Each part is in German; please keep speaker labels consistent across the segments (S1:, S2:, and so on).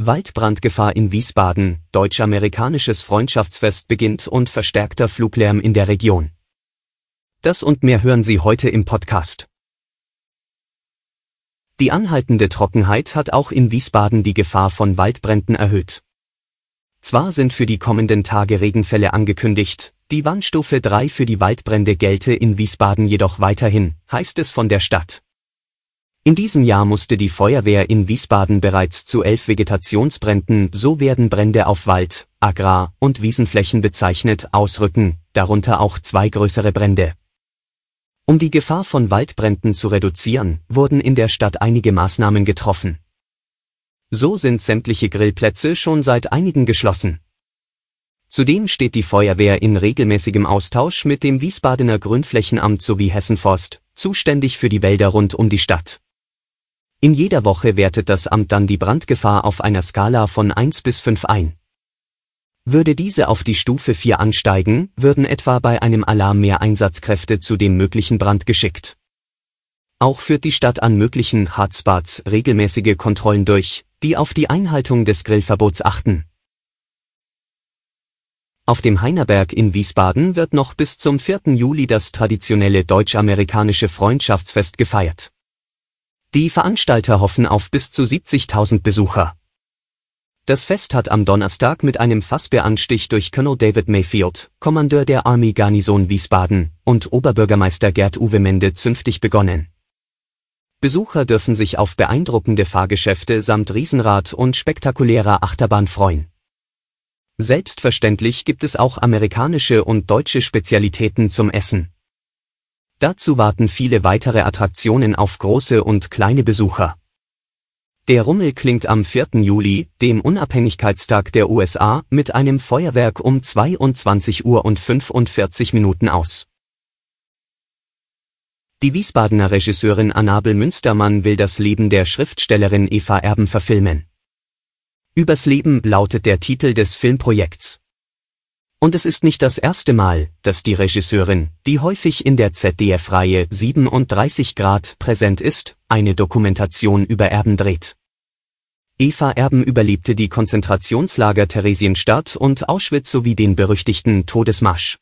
S1: Waldbrandgefahr in Wiesbaden, deutsch-amerikanisches Freundschaftsfest beginnt und verstärkter Fluglärm in der Region. Das und mehr hören Sie heute im Podcast. Die anhaltende Trockenheit hat auch in Wiesbaden die Gefahr von Waldbränden erhöht. Zwar sind für die kommenden Tage Regenfälle angekündigt, die Warnstufe 3 für die Waldbrände gelte in Wiesbaden jedoch weiterhin, heißt es von der Stadt. In diesem Jahr musste die Feuerwehr in Wiesbaden bereits zu elf Vegetationsbränden, so werden Brände auf Wald, Agrar- und Wiesenflächen bezeichnet, ausrücken, darunter auch zwei größere Brände. Um die Gefahr von Waldbränden zu reduzieren, wurden in der Stadt einige Maßnahmen getroffen. So sind sämtliche Grillplätze schon seit einigen geschlossen. Zudem steht die Feuerwehr in regelmäßigem Austausch mit dem Wiesbadener Grünflächenamt sowie Hessenforst, zuständig für die Wälder rund um die Stadt. In jeder Woche wertet das Amt dann die Brandgefahr auf einer Skala von 1 bis 5 ein. Würde diese auf die Stufe 4 ansteigen, würden etwa bei einem Alarm mehr Einsatzkräfte zu dem möglichen Brand geschickt. Auch führt die Stadt an möglichen Hotspots regelmäßige Kontrollen durch, die auf die Einhaltung des Grillverbots achten. Auf dem Heinerberg in Wiesbaden wird noch bis zum 4. Juli das traditionelle deutsch-amerikanische Freundschaftsfest gefeiert. Die Veranstalter hoffen auf bis zu 70.000 Besucher. Das Fest hat am Donnerstag mit einem Fassbeanstich durch Colonel David Mayfield, Kommandeur der Army Garnison Wiesbaden, und Oberbürgermeister Gerd Uwe Mende zünftig begonnen. Besucher dürfen sich auf beeindruckende Fahrgeschäfte samt Riesenrad und spektakulärer Achterbahn freuen. Selbstverständlich gibt es auch amerikanische und deutsche Spezialitäten zum Essen. Dazu warten viele weitere Attraktionen auf große und kleine Besucher. Der Rummel klingt am 4. Juli, dem Unabhängigkeitstag der USA, mit einem Feuerwerk um 22 Uhr und 45 Minuten aus. Die Wiesbadener Regisseurin Annabel Münstermann will das Leben der Schriftstellerin Eva Erben verfilmen. Übers Leben lautet der Titel des Filmprojekts. Und es ist nicht das erste Mal, dass die Regisseurin, die häufig in der ZDF-Reihe 37 Grad präsent ist, eine Dokumentation über Erben dreht. Eva Erben überlebte die Konzentrationslager Theresienstadt und Auschwitz sowie den berüchtigten Todesmarsch.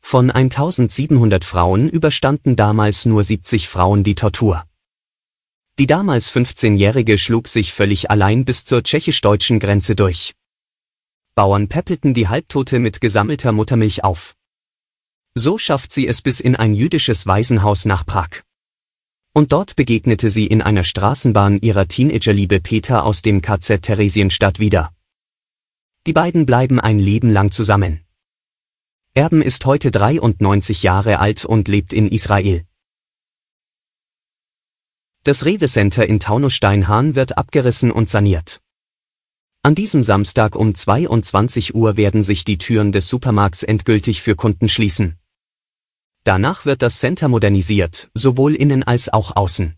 S1: Von 1700 Frauen überstanden damals nur 70 Frauen die Tortur. Die damals 15-Jährige schlug sich völlig allein bis zur tschechisch-deutschen Grenze durch. Bauern päppelten die Halbtote mit gesammelter Muttermilch auf. So schafft sie es bis in ein jüdisches Waisenhaus nach Prag. Und dort begegnete sie in einer Straßenbahn ihrer Teenagerliebe Peter aus dem KZ Theresienstadt wieder. Die beiden bleiben ein Leben lang zusammen. Erben ist heute 93 Jahre alt und lebt in Israel. Das Rewe Center in Taunussteinhahn wird abgerissen und saniert. An diesem Samstag um 22 Uhr werden sich die Türen des Supermarkts endgültig für Kunden schließen. Danach wird das Center modernisiert, sowohl innen als auch außen.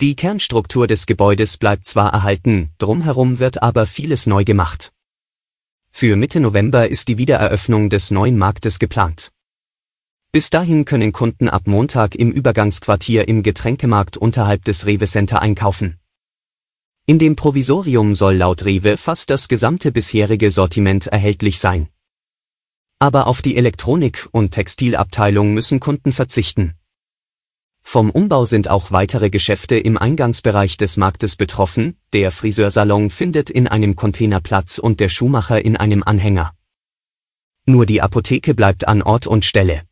S1: Die Kernstruktur des Gebäudes bleibt zwar erhalten, drumherum wird aber vieles neu gemacht. Für Mitte November ist die Wiedereröffnung des neuen Marktes geplant. Bis dahin können Kunden ab Montag im Übergangsquartier im Getränkemarkt unterhalb des Rewe Center einkaufen. In dem Provisorium soll laut Rewe fast das gesamte bisherige Sortiment erhältlich sein. Aber auf die Elektronik- und Textilabteilung müssen Kunden verzichten. Vom Umbau sind auch weitere Geschäfte im Eingangsbereich des Marktes betroffen, der Friseursalon findet in einem Container Platz und der Schuhmacher in einem Anhänger. Nur die Apotheke bleibt an Ort und Stelle.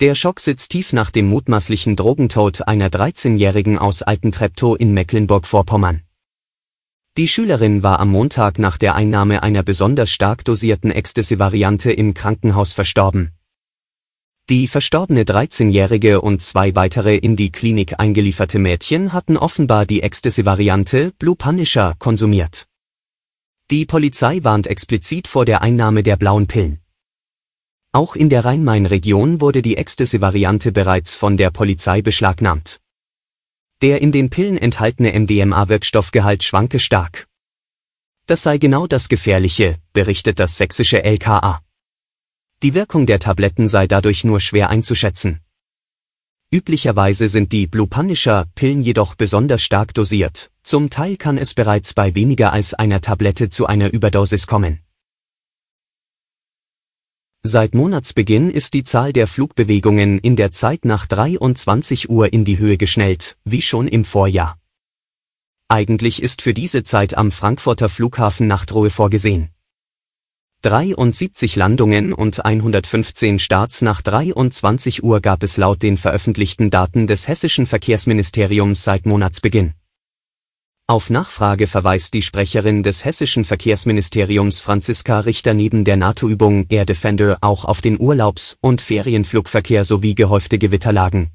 S1: Der Schock sitzt tief nach dem mutmaßlichen Drogentod einer 13-Jährigen aus Altentreptow in Mecklenburg-Vorpommern. Die Schülerin war am Montag nach der Einnahme einer besonders stark dosierten Ecstasy-Variante im Krankenhaus verstorben. Die verstorbene 13-jährige und zwei weitere in die Klinik eingelieferte Mädchen hatten offenbar die Ecstasy-Variante Blue Punisher konsumiert. Die Polizei warnt explizit vor der Einnahme der blauen Pillen. Auch in der Rhein-Main-Region wurde die Ecstasy-Variante bereits von der Polizei beschlagnahmt. Der in den Pillen enthaltene MDMA-Wirkstoffgehalt schwanke stark. Das sei genau das Gefährliche, berichtet das sächsische LKA. Die Wirkung der Tabletten sei dadurch nur schwer einzuschätzen. Üblicherweise sind die Blue Punisher Pillen jedoch besonders stark dosiert, zum Teil kann es bereits bei weniger als einer Tablette zu einer Überdosis kommen. Seit Monatsbeginn ist die Zahl der Flugbewegungen in der Zeit nach 23 Uhr in die Höhe geschnellt, wie schon im Vorjahr. Eigentlich ist für diese Zeit am Frankfurter Flughafen Nachtruhe vorgesehen. 73 Landungen und 115 Starts nach 23 Uhr gab es laut den veröffentlichten Daten des hessischen Verkehrsministeriums seit Monatsbeginn. Auf Nachfrage verweist die Sprecherin des hessischen Verkehrsministeriums Franziska Richter neben der NATO-Übung Air Defender auch auf den Urlaubs- und Ferienflugverkehr sowie gehäufte Gewitterlagen.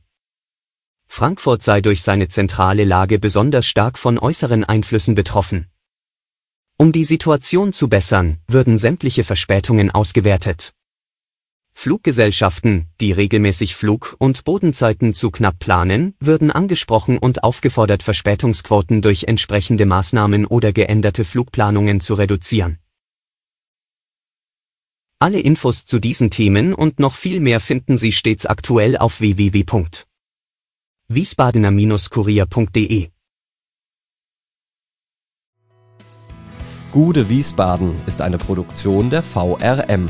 S1: Frankfurt sei durch seine zentrale Lage besonders stark von äußeren Einflüssen betroffen. Um die Situation zu bessern, würden sämtliche Verspätungen ausgewertet. Fluggesellschaften, die regelmäßig Flug- und Bodenzeiten zu knapp planen, würden angesprochen und aufgefordert, Verspätungsquoten durch entsprechende Maßnahmen oder geänderte Flugplanungen zu reduzieren. Alle Infos zu diesen Themen und noch viel mehr finden Sie stets aktuell auf www.wiesbadener-kurier.de.
S2: Gude Wiesbaden ist eine Produktion der VRM